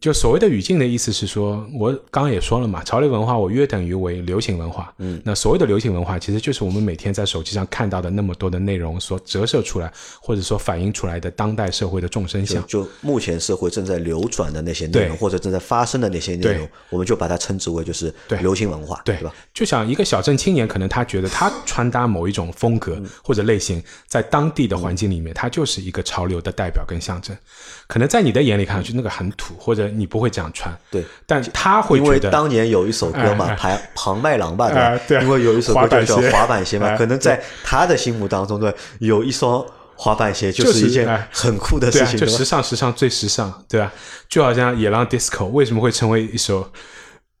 就所谓的语境的意思是说，我刚刚也说了嘛，潮流文化我约等于为流行文化。嗯，那所谓的流行文化，其实就是我们每天在手机上看到的那么多的内容所折射出来，或者说反映出来的当代社会的众生相。就目前社会正在流转的那些内容，或者正在发生的那些内容，我们就把它称之为就是对流行文化，对吧？？就像一个小镇青年，可能他觉得他穿搭某一种风格或者类型，在当地的环境里面，他就是一个潮流的代表跟象征。可能在你的眼里看上去那个很土，或者你不会这样穿，对，但他会因为觉得当年有一首歌嘛，庞庞麦郎吧，对因为有一首歌叫鞋滑板鞋嘛，哎可能在他的心目当中，对，有一双滑板鞋就是是一件哎很酷的事情，就时？尚，时尚最时尚，对吧？就好像《野狼 DISCO》为什么会成为一首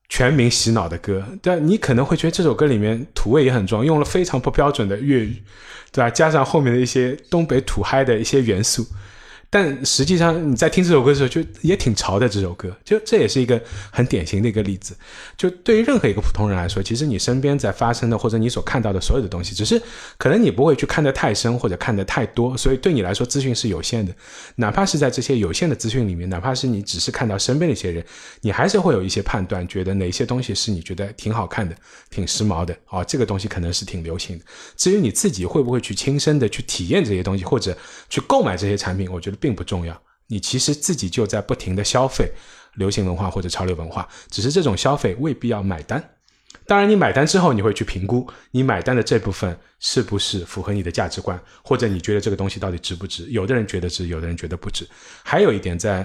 全民洗脑的歌？对啊，你可能会觉得这首歌里面土味也很重，用了非常不标准的粤语，对吧？加上后面的一些东北土嗨的一些元素。但实际上，你在听这首歌的时候，就也挺潮的。这首歌，就这也是一个很典型的一个例子。就对于任何一个普通人来说，其实你身边在发生的，或者你所看到的所有的东西，只是可能你不会去看得太深，或者看得太多，所以对你来说资讯是有限的。哪怕是在这些有限的资讯里面，哪怕是你只是看到身边的一些人，你还是会有一些判断，觉得哪些东西是你觉得挺好看的、挺时髦的，哦，这个东西可能是挺流行的。至于你自己会不会去亲身的去体验这些东西，或者去购买这些产品，我觉得并不重要。你其实自己就在不停的消费流行文化或者潮流文化，只是这种消费未必要买单。当然，你买单之后，你会去评估你买单的这部分是不是符合你的价值观，或者你觉得这个东西到底值不值？有的人觉得值，有的人觉得不值。还有一点在，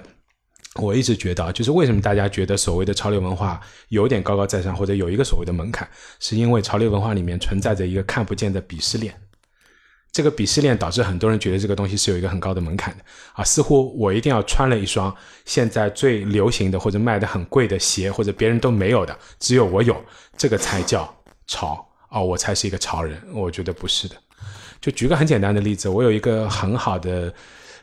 我一直觉得，就是为什么大家觉得所谓的潮流文化有点高高在上，或者有一个所谓的门槛，是因为潮流文化里面存在着一个看不见的鄙视链。这个鄙视链导致很多人觉得这个东西是有一个很高的门槛的啊，似乎我一定要穿了一双现在最流行的或者卖的很贵的鞋，或者别人都没有的，只有我有，这个才叫潮啊、我才是一个潮人。我觉得不是的。就举个很简单的例子，我有一个很好的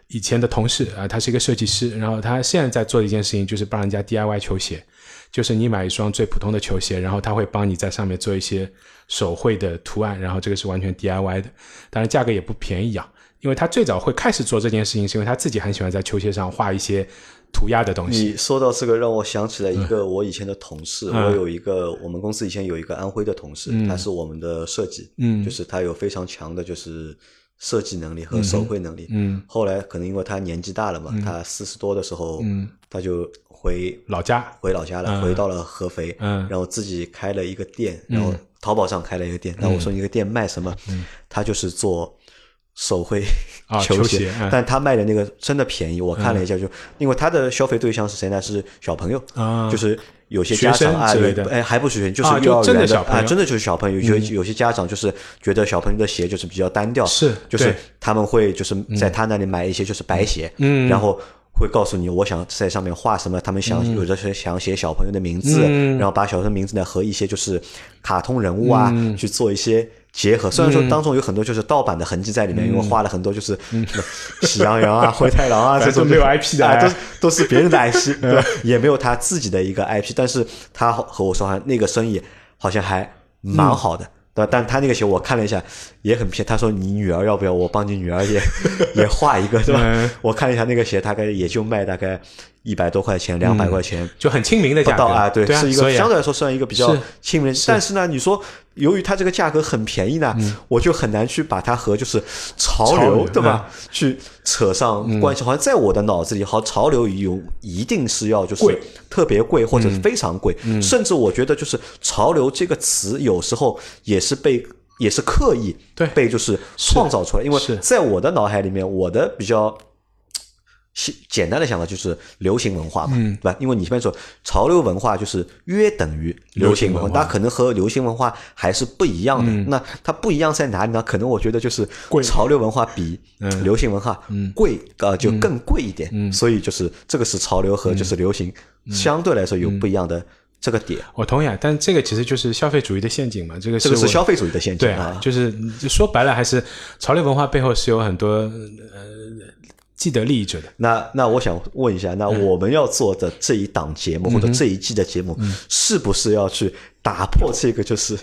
以前的同事啊、他是一个设计师，然后他现在在做的一件事情就是帮人家 DIY 球鞋。就是你买一双最普通的球鞋，然后他会帮你在上面做一些手绘的图案，然后这个是完全 DIY 的，当然价格也不便宜啊。因为他最早会开始做这件事情，是因为他自己很喜欢在球鞋上画一些涂鸦的东西。你说到这个，让我想起来一个我以前的同事。嗯我有一个我们公司以前有一个安徽的同事，他是我们的设计，嗯就是他有非常强的就是设计能力和手绘能力。嗯，后来可能因为他年纪大了嘛，他四十多的时候，嗯，他就回老家，回老家了，回到了合肥，嗯然后自己开了一个店，然后淘宝上开了一个店。那、我说你一个店卖什么？他就是做手绘球球鞋嗯但他卖的那个真的便宜，我看了一下就，因为他的消费对象是谁呢？是小朋友，啊就是有些家长啊，之类的有哎还不是学生，就是幼儿园真的小朋友嗯啊，真的就是小朋友。有有些家长就是觉得小朋友的鞋就是比较单调，是就是他们会就是在他那里买一些就是白鞋，嗯，然后。会告诉你，我想在上面画什么，他们想、嗯有的是想写小朋友的名字，然后把小朋友名字呢和一些就是卡通人物啊、嗯去做一些结合。虽然说当中有很多就是盗版的痕迹在里面，因为画了很多就是喜羊羊啊、灰太狼啊这种没有 IP 的都是都是别人的 IP，对？也没有他自己的一个 IP，但是他和我说，好像那个生意好像还蛮好的。对对吧？但他那个鞋我看了一下，也很便宜。他说你女儿要不要我帮你女儿也也画一个，对吧？嗯我看了一下那个鞋，大概也就卖大概一百多块钱，两百块钱。就很亲民的价格啊，对，对啊，是一个相对来说算一个比较亲民的。但是呢，你说由于它这个价格很便宜呢，我就很难去把它和就是潮流，对吧？去扯上关系。好像在我的脑子里，好，潮流有一定是要就是特别贵或者非常贵，甚至我觉得就是潮流这个词有时候也是被。也是刻意对被就是创造出来，因为在我的脑海里面，我的比较简简单的想法就是流行文化嘛，嗯。对吧？因为你前面说潮流文化就是约等于流行文化，那可能和流行文化还是不一样的。那它不一样在哪里呢？可能我觉得就是贵潮流文化比流行文化贵，呃，就更贵一点。所以就是这个是潮流和就是流行相对来说有不一样的这个点。我同意啊，但这个其实就是消费主义的陷阱嘛，这个这个是消费主义的陷阱对啊，就是就说白了，还是潮流文化背后是有很多呃既得利益者的。那那我想问一下，那嗯。我们要做的这一档节目、或者这一季的节目，嗯。是不是要去打破这个就是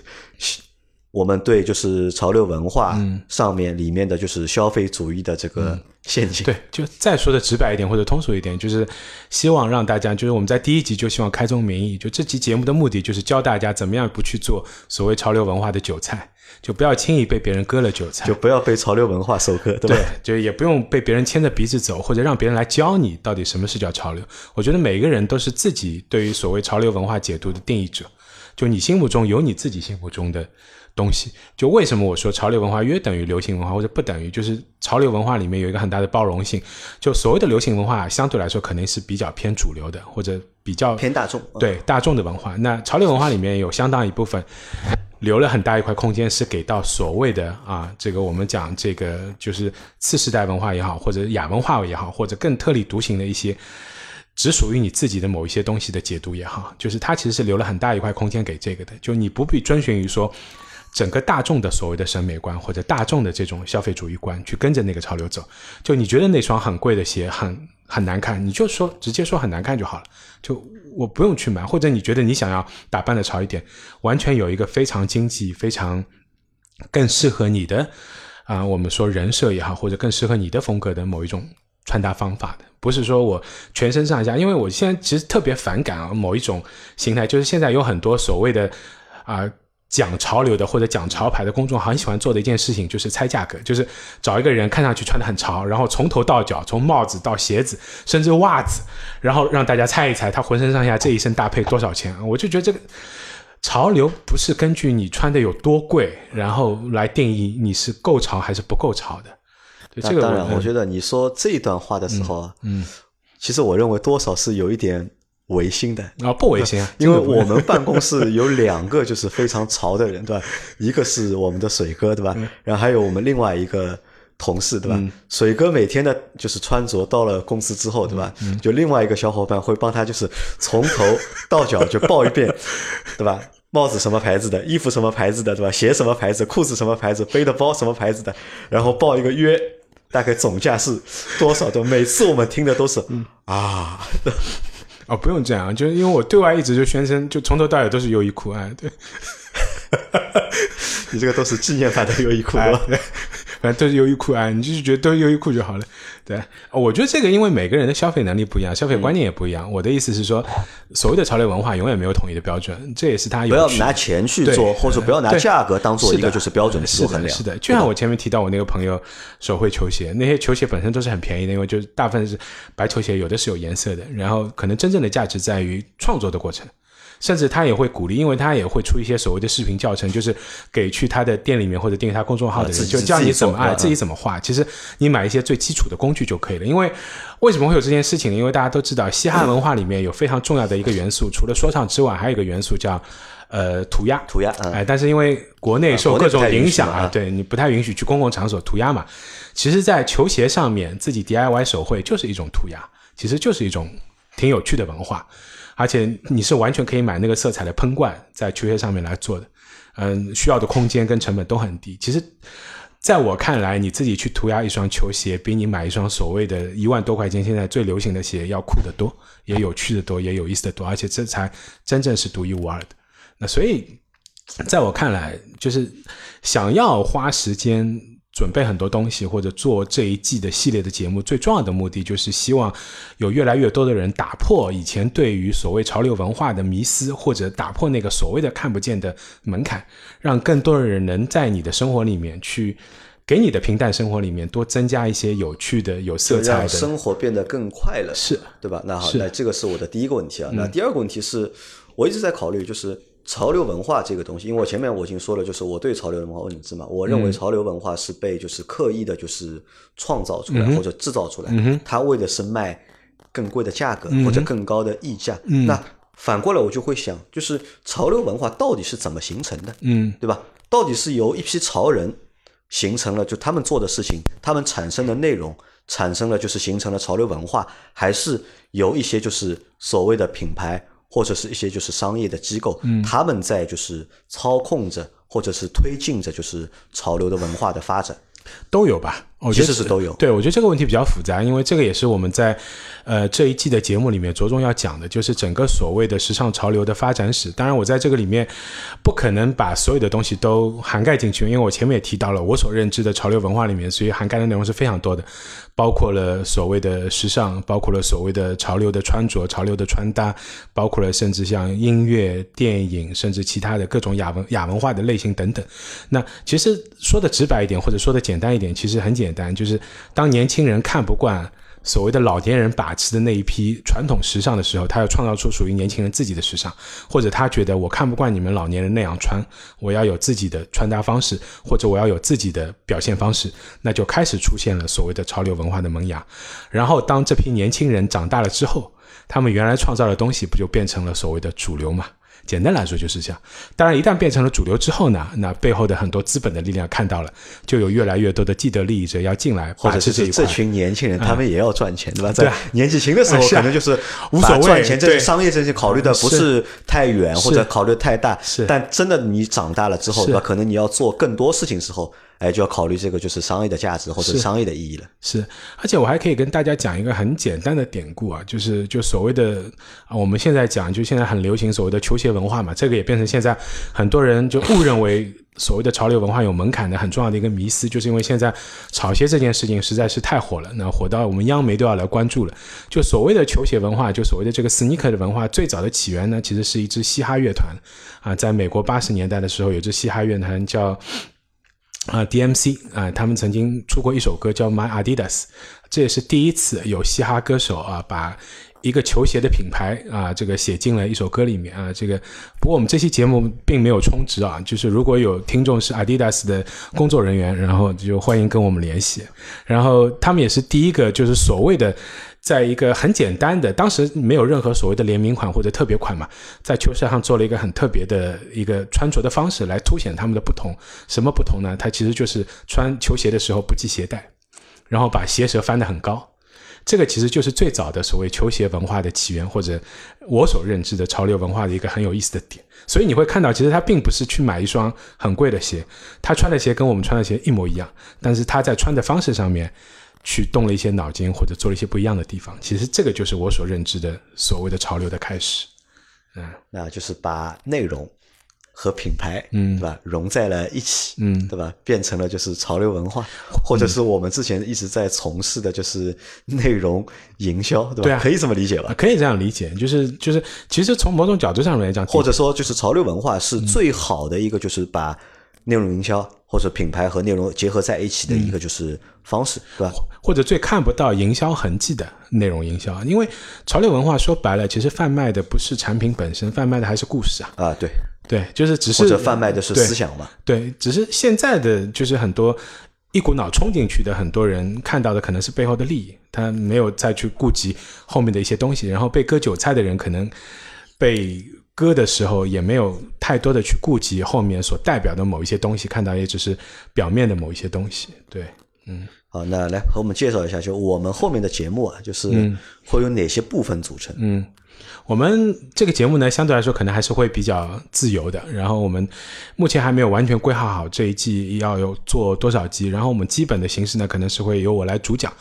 我们对就是潮流文化嗯上面里面的就是消费主义的这个陷阱？对，就再说的直白一点或者通俗一点，就是希望让大家，就是我们在第一集就希望开宗明义，就这期节目的目的就是教大家怎么样不去做所谓潮流文化的韭菜，就不要轻易被别人割了韭菜，就不要被潮流文化收割，对吧？对，就也不用被别人牵着鼻子走，或者让别人来教你到底什么是叫潮流。我觉得每个人都是自己对于所谓潮流文化解读的定义者，就你心目中有你自己心目中的东西。就为什么我说潮流文化约等于流行文化，或者不等于？就是潮流文化里面有一个很大的包容性。就所谓的流行文化，相对来说肯定是比较偏主流的，或者比较偏大众。对大众的文化。那潮流文化里面有相当一部分留了很大一块空间，是给到所谓的啊，这个我们讲这个就是次世代文化也好，或者亚文化也好，或者更特立独行的一些。只属于你自己的某一些东西的解读也好，就是它其实是留了很大一块空间给这个的，就你不必遵循于说整个大众的所谓的审美观或者大众的这种消费主义观去跟着那个潮流走。就你觉得那双很贵的鞋很很难看，你就说直接说很难看就好了，就我不用去买。或者你觉得你想要打扮的潮一点，完全有一个非常经济、非常更适合你的啊、我们说人设也好，或者更适合你的风格的某一种穿搭方法的，不是说我全身上下，因为我现在其实特别反感啊某一种形态，就是现在有很多所谓的啊。讲潮流的或者讲潮牌的公众号很喜欢做的一件事情就是猜价格，就是找一个人看上去穿的很潮，然后从头到脚，从帽子到鞋子，甚至袜子，然后让大家猜一猜他浑身上下这一身搭配多少钱。我就觉得这个潮流不是根据你穿的有多贵，然后来定义你是够潮还是不够潮的。对这个当然，嗯我觉得你说这一段话的时候啊，嗯，其实我认为多少是有一点违心的。啊不违心啊，因为我们办公室有两个就是非常潮的人，对吧？一个是我们的水哥，对吧？嗯然后还有我们另外一个同事，对吧？水哥每天的就是穿着到了公司之后，对吧？嗯就另外一个小伙伴会帮他就是从头到脚就报一遍，对吧？帽子什么牌子的，衣服什么牌子的，对吧？鞋什么牌子，裤子什么牌子，背的包什么牌子的，然后报一个约，大概总价是多少的？每次我们听的都是、嗯啊，哦不用这样，就是因为我对外一直就宣称，就从头到尾都是优衣库哎，对，你这个都是纪念版的优衣库，了？反正都是优衣库啊，你就是觉得都是优衣库就好了。对，哦我觉得这个因为每个人的消费能力不一样，消费观念也不一样。我的意思是说，所谓的潮流文化永远没有统一的标准，这也是它有不要拿钱去做，或者说不要拿价格当做一个就是标准是去做衡量。的是的，就像我前面提到我那个朋友手绘球鞋，那些球鞋本身都是很便宜的，因为就是大部分是白球鞋，有的是有颜色的，然后可能真正的价值在于创作的过程。甚至他也会鼓励，因为他也会出一些所谓的视频教程，就是给去他的店里面或者订阅他公众号的人，啊就教你怎么啊哎自己怎么画。其实你买一些最基础的工具就可以了。因为为什么会有这件事情呢？因为大家都知道，嘻哈文化里面有非常重要的一个元素，除了说唱之外，还有一个元素叫呃涂鸦。涂鸦，嗯，哎，但是因为国内受各种影响啊对你不太允许去公共场所涂鸦嘛。其实，在球鞋上面自己 DIY 手绘就是一种涂鸦，其实就是一种挺有趣的文化，而且你是完全可以买那个色彩的喷罐在球鞋上面来做的，嗯，需要的空间跟成本都很低。其实，在我看来，你自己去涂鸦一双球鞋，比你买一双所谓的一万多块钱现在最流行的鞋要酷得多，也有趣的多，也有意思的多，而且这才真正是独一无二的。那所以在我看来，就是想要花时间准备很多东西，或者做这一季的系列的节目，最重要的目的就是希望有越来越多的人打破以前对于所谓潮流文化的迷思，或者打破那个所谓的看不见的门槛，让更多的人能在你的生活里面去。给你的平淡生活里面多增加一些有趣的、有色彩的生活变得更快乐，是对吧？那好，那这个是我的第一个问题啊。那第二个问题是，我一直在考虑，就是潮流文化这个东西，因为我前面我已经说了，就是我对潮流文化有认知嘛。我嗯认为潮流文化是被就是刻意的，就是创造出嗯来、或者制造出来，它为的是卖更贵的价格、或者更高的溢价。嗯那反过来我就会想，就是潮流文化到底是怎么形成的？嗯对吧？到底是由一批潮人形成了，就他们做的事情，他们产生的内容，产生了就是形成了潮流文化，还是由一些就是所谓的品牌或者是一些就是商业的机构，嗯他们在就是操控着或者是推进着就是潮流的文化的发展。都有吧？我觉得是都有对，我觉得这个问题比较复杂，因为这个也是我们在呃这一季的节目里面着重要讲的，就是整个所谓的时尚潮流的发展史。当然，我在这个里面不可能把所有的东西都涵盖进去，因为我前面也提到了，我所认知的潮流文化里面，所以涵盖的内容是非常多的，包括了所谓的时尚，包括了所谓的潮流的穿着、潮流的穿搭，包括了甚至像音乐、电影，甚至其他的各种亚文亚文化的类型等等。那其实说的直白一点，或者说的简单一点，其实很简单，就是当年轻人看不惯所谓的老年人把持的那一批传统时尚的时候，他要创造出属于年轻人自己的时尚，或者他觉得我看不惯你们老年人那样穿，我要有自己的穿搭方式，或者我要有自己的表现方式，那就开始出现了所谓的潮流文化的萌芽。然后当这批年轻人长大了之后，他们原来创造的东西不就变成了所谓的主流嘛？简单来说就是这样。当然，一旦变成了主流之后呢，那背后的很多资本的力量看到了，就有越来越多的既得利益者要进来或者持这这群年轻人，他们也要赚钱，对吧？在年纪轻的时候，可能就是无所谓赚钱这些对商业这些考虑的不是太远，或者考虑太大。是但真的你长大了之后，对吧？可能你要做更多事情时候，哎，就要考虑这个就是商业的价值或者商业的意义了。是，而且我还可以跟大家讲一个很简单的典故啊，就是就所谓的啊，我们现在讲就现在很流行所谓的球鞋文化嘛，这个也变成现在很多人就误认为所谓的潮流文化有门槛的很重要的一个迷思，就是因为现在炒鞋这件事情实在是太火了，那火到我们央媒都要来关注了。就所谓的球鞋文化，就所谓的这个 sneaker 的文化，最早的起源呢，其实是一支嘻哈乐团啊，在美国八十年代的时候，有支嘻哈乐团叫。啊、d m c 啊、他们曾经出过一首歌叫《My Adidas》，这也是第一次有嘻哈歌手啊把一个球鞋的品牌啊这个写进了一首歌里面啊。这个不过我们这期节目并没有充值啊，就是如果有听众是 Adidas 的工作人员，然后就欢迎跟我们联系。然后他们也是第一个就是所谓的。在一个很简单的，当时没有任何所谓的联名款或者特别款嘛，在球鞋上做了一个很特别的一个穿着的方式来凸显他们的不同。什么不同呢？它其实就是穿球鞋的时候不系鞋带，然后把鞋舌翻得很高。这个其实就是最早的所谓球鞋文化的起源，或者我所认知的潮流文化的一个很有意思的点。所以你会看到，其实他并不是去买一双很贵的鞋，他穿的鞋跟我们穿的鞋一模一样，但是他在穿的方式上面去动了一些脑筋，或者做了一些不一样的地方。其实这个就是我所认知的所谓的潮流的开始。嗯那就是把内容和品牌，嗯，对吧，融在了一起，嗯对吧？变成了就是潮流文化，或者是我们之前一直在从事的就是内容营销，对吧？对啊可以这么理解吧啊？可以这样理解，就是就是，其实从某种角度上来讲，或者说，就是潮流文化是最好的一个，就是把内容营销或者品牌和内容结合在一起的一个就是方式，对吧？或者最看不到营销痕迹的内容营销，因为潮流文化说白了，其实贩卖的不是产品本身，贩卖的还是故事啊。啊，对，对，就是只是或者贩卖的是思想嘛。对，只是现在的就是很多一股脑冲进去的很多人看到的可能是背后的利益，他没有再去顾及后面的一些东西，然后被割韭菜的人可能被割的时候也没有太多的去顾及后面所代表的某一些东西，看到也只是表面的某一些东西。对，嗯好，那来和我们介绍一下，就我们后面的节目啊，就是会有哪些部分组成？嗯，我们这个节目呢，相对来说可能还是会比较自由的。然后我们目前还没有完全规划好这一季要有做多少集。然后我们基本的形式呢，可能是会由我来主讲，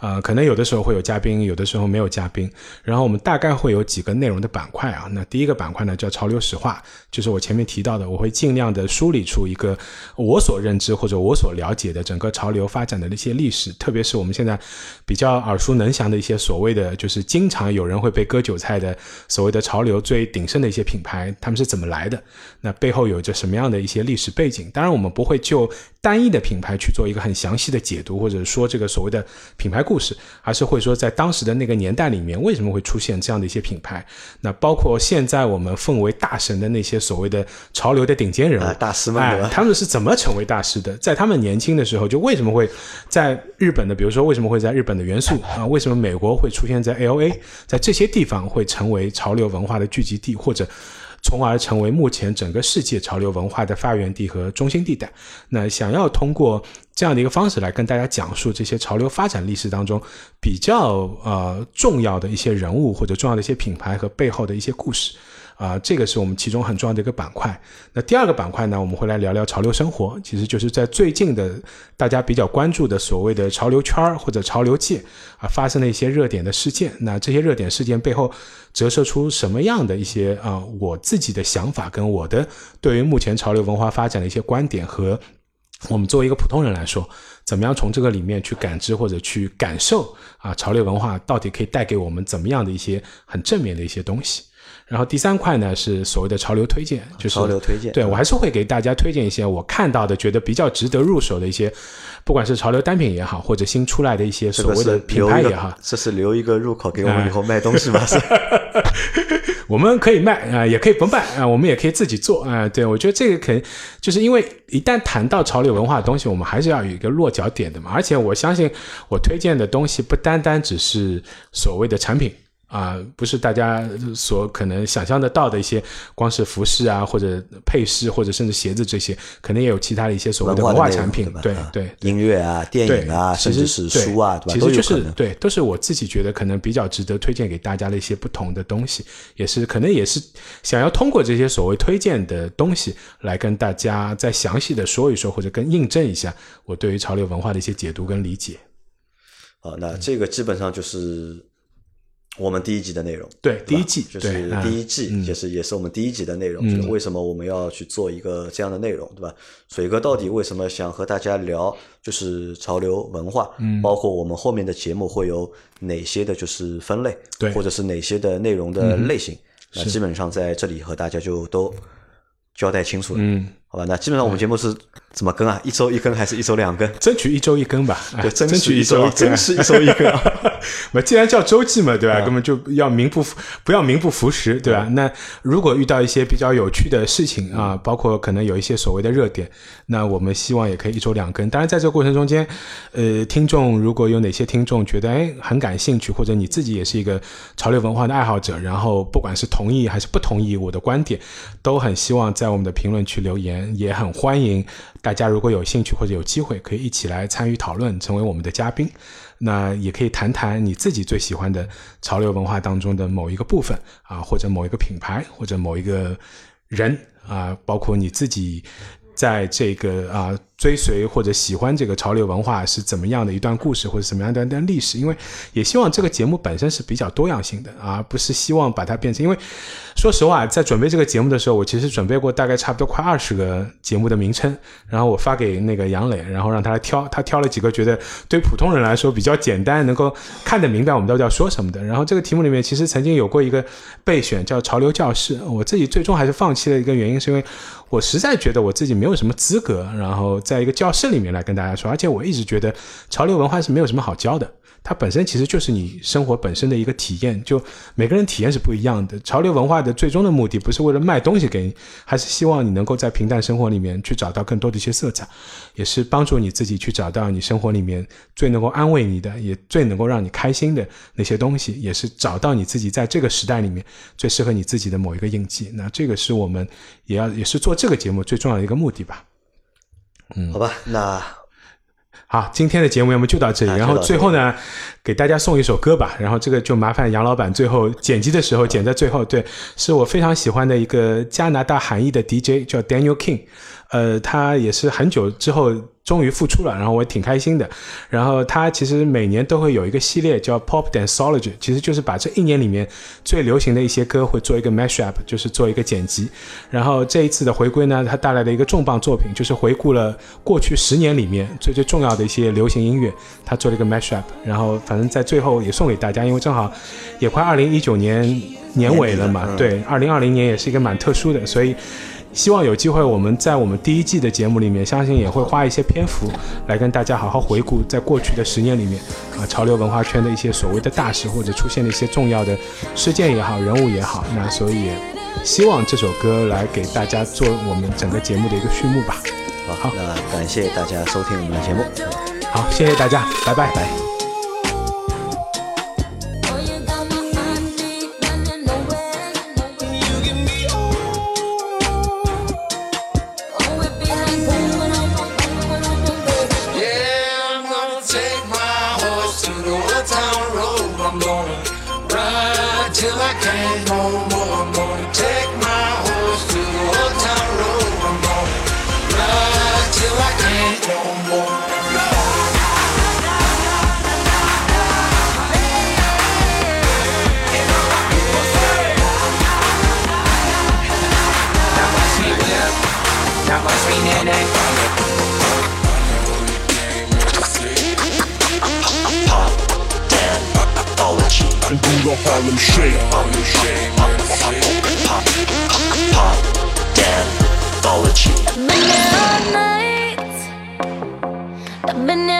呃，可能有的时候会有嘉宾，有的时候没有嘉宾。然后我们大概会有几个内容的板块啊。那第一个板块呢叫潮流史话，就是我前面提到的，我会尽量的梳理出一个我所认知或者我所了解的整个潮流发展的那些历史，特别是我们现在比较耳熟能详的一些所谓的，就是经常有人会被割韭菜的。所谓的潮流最鼎盛的一些品牌，他们是怎么来的？那背后有着什么样的一些历史背景？当然，我们不会就单一的品牌去做一个很详细的解读，或者说这个所谓的品牌故事，而是会说在当时的那个年代里面，为什么会出现这样的一些品牌？那包括现在我们奉为大神的那些所谓的潮流的顶尖人物、大师们，哎？他们是怎么成为大师的？在他们年轻的时候，就为什么会在日本的，比如说为什么会在日本的元素啊？为什么美国会出现在 L A，在这些地方会成为潮流文化的聚集地，或者从而成为目前整个世界潮流文化的发源地和中心地带？那想要通过这样的一个方式来跟大家讲述这些潮流发展历史当中比较呃重要的一些人物或者重要的一些品牌和背后的一些故事。啊，这个是我们其中很重要的一个板块。那第二个板块呢，我们会来聊聊潮流生活，其实就是在最近的大家比较关注的所谓的潮流圈或者潮流界啊发生的一些热点的事件。那这些热点事件背后折射出什么样的一些啊我自己的想法跟我的对于目前潮流文化发展的一些观点和我们作为一个普通人来说，怎么样从这个里面去感知或者去感受啊潮流文化到底可以带给我们怎么样的一些很正面的一些东西。然后第三块呢是所谓的潮流推荐，就是潮流推荐对我还是会给大家推荐一些我看到的觉得比较值得入手的一些，不管是潮流单品也好，或者新出来的一些所谓的品牌也好，这是留一个入口给我们以后卖东西嘛？是。我们可以卖啊，也可以不卖啊，我们也可以自己做啊。对我觉得这个肯就是因为一旦谈到潮流文化的东西，我们还是要有一个落脚点的嘛。而且我相信我推荐的东西不单单只是所谓的产品。啊，不是大家所可能想象得到的一些，光是服饰啊，或者配饰，或者甚至鞋子这些，可能也有其他的一些所谓的文化产品，对对，音乐啊、电影啊，甚至是书啊，其实就是对，都是我自己觉得可能比较值得推荐给大家的一些不同的东西，也是可能也是想要通过这些所谓推荐的东西来跟大家再详细的说一说，或者跟印证一下我对于潮流文化的一些解读跟理解。好，那这个基本上就是。我们第一集的内容，对第一季就是第一季，就是也是我们第一集的内容。就是为什么我们要去做一个这样的内容，对吧？水哥到底为什么想和大家聊，就是潮流文化，包括我们后面的节目会有哪些的，就是分类，对，或者是哪些的内容的类型，那基本上在这里和大家就都交代清楚了。嗯。好吧，那基本上我们节目是怎么更啊？一周一更还是一周两更？争取一周一更吧。对，争取一周，争取一周一更。那既然叫周记嘛，对吧？根本就要名不不要名不符实，对吧？那如果遇到一些比较有趣的事情啊，包括可能有一些所谓的热点，那我们希望也可以一周两更。当然，在这个过程中间，呃，听众如果有哪些听众觉得哎很感兴趣，或者你自己也是一个潮流文化的爱好者，然后不管是同意还是不同意我的观点，都很希望在我们的评论区留言。也很欢迎大家，如果有兴趣或者有机会，可以一起来参与讨论，成为我们的嘉宾。那也可以谈谈你自己最喜欢的潮流文化当中的某一个部分啊，或者某一个品牌，或者某一个人啊，包括你自己在这个啊。追随或者喜欢这个潮流文化是怎么样的一段故事，或者什么样的一段历史？因为也希望这个节目本身是比较多样性的，而不是希望把它变成。因为说实话，在准备这个节目的时候，我其实准备过大概差不多快二十个节目的名称，然后我发给那个杨磊，然后让他来挑，他挑了几个觉得对普通人来说比较简单，能够看得明白我们到底要说什么的。然后这个题目里面其实曾经有过一个备选叫“潮流教室”，我自己最终还是放弃了一个原因，是因为我实在觉得我自己没有什么资格，然后在。一个教室里面来跟大家说，而且我一直觉得潮流文化是没有什么好教的，它本身其实就是你生活本身的一个体验，就每个人体验是不一样的。潮流文化的最终的目的不是为了卖东西给你，还是希望你能够在平淡生活里面去找到更多的一些色彩，也是帮助你自己去找到你生活里面最能够安慰你的，也最能够让你开心的那些东西，也是找到你自己在这个时代里面最适合你自己的某一个印记。那这个是我们也要也是做这个节目最重要的一个目的吧。嗯，好吧，那好，今天的节目要么就到这里。然后最后呢，给大家送一首歌吧。然后这个就麻烦杨老板最后剪辑的时候剪在最后。对，是我非常喜欢的一个加拿大韩裔的 DJ 叫 Daniel King，呃，他也是很久之后。终于复出了，然后我也挺开心的。然后他其实每年都会有一个系列叫 Pop Danceology，其实就是把这一年里面最流行的一些歌会做一个 mashup，就是做一个剪辑。然后这一次的回归呢，他带来的一个重磅作品就是回顾了过去十年里面最最重要的一些流行音乐，他做了一个 mashup。然后反正在最后也送给大家，因为正好也快二零一九年年尾了嘛，对，二零二零年也是一个蛮特殊的，所以。希望有机会，我们在我们第一季的节目里面，相信也会花一些篇幅来跟大家好好回顾，在过去的十年里面，啊，潮流文化圈的一些所谓的大事或者出现的一些重要的事件也好，人物也好。那所以，希望这首歌来给大家做我们整个节目的一个序幕吧。好，那感谢大家收听我们的节目。好，谢谢大家，拜拜拜。The Harlem Shake. Harlem Shake. Pop, pop, pop, danthology. Been there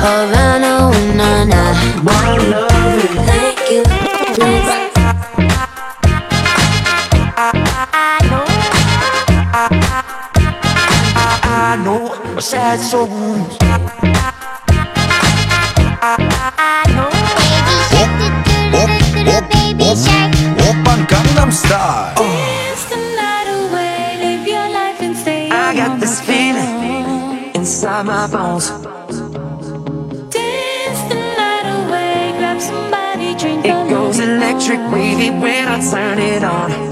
Oh, I know, love. Thank you. Thanks. I know a sad songs. Open Gangnam Style. Dance the night away, live your life and stay. I got this feeling inside my bones. Electric wavy when I turn it on.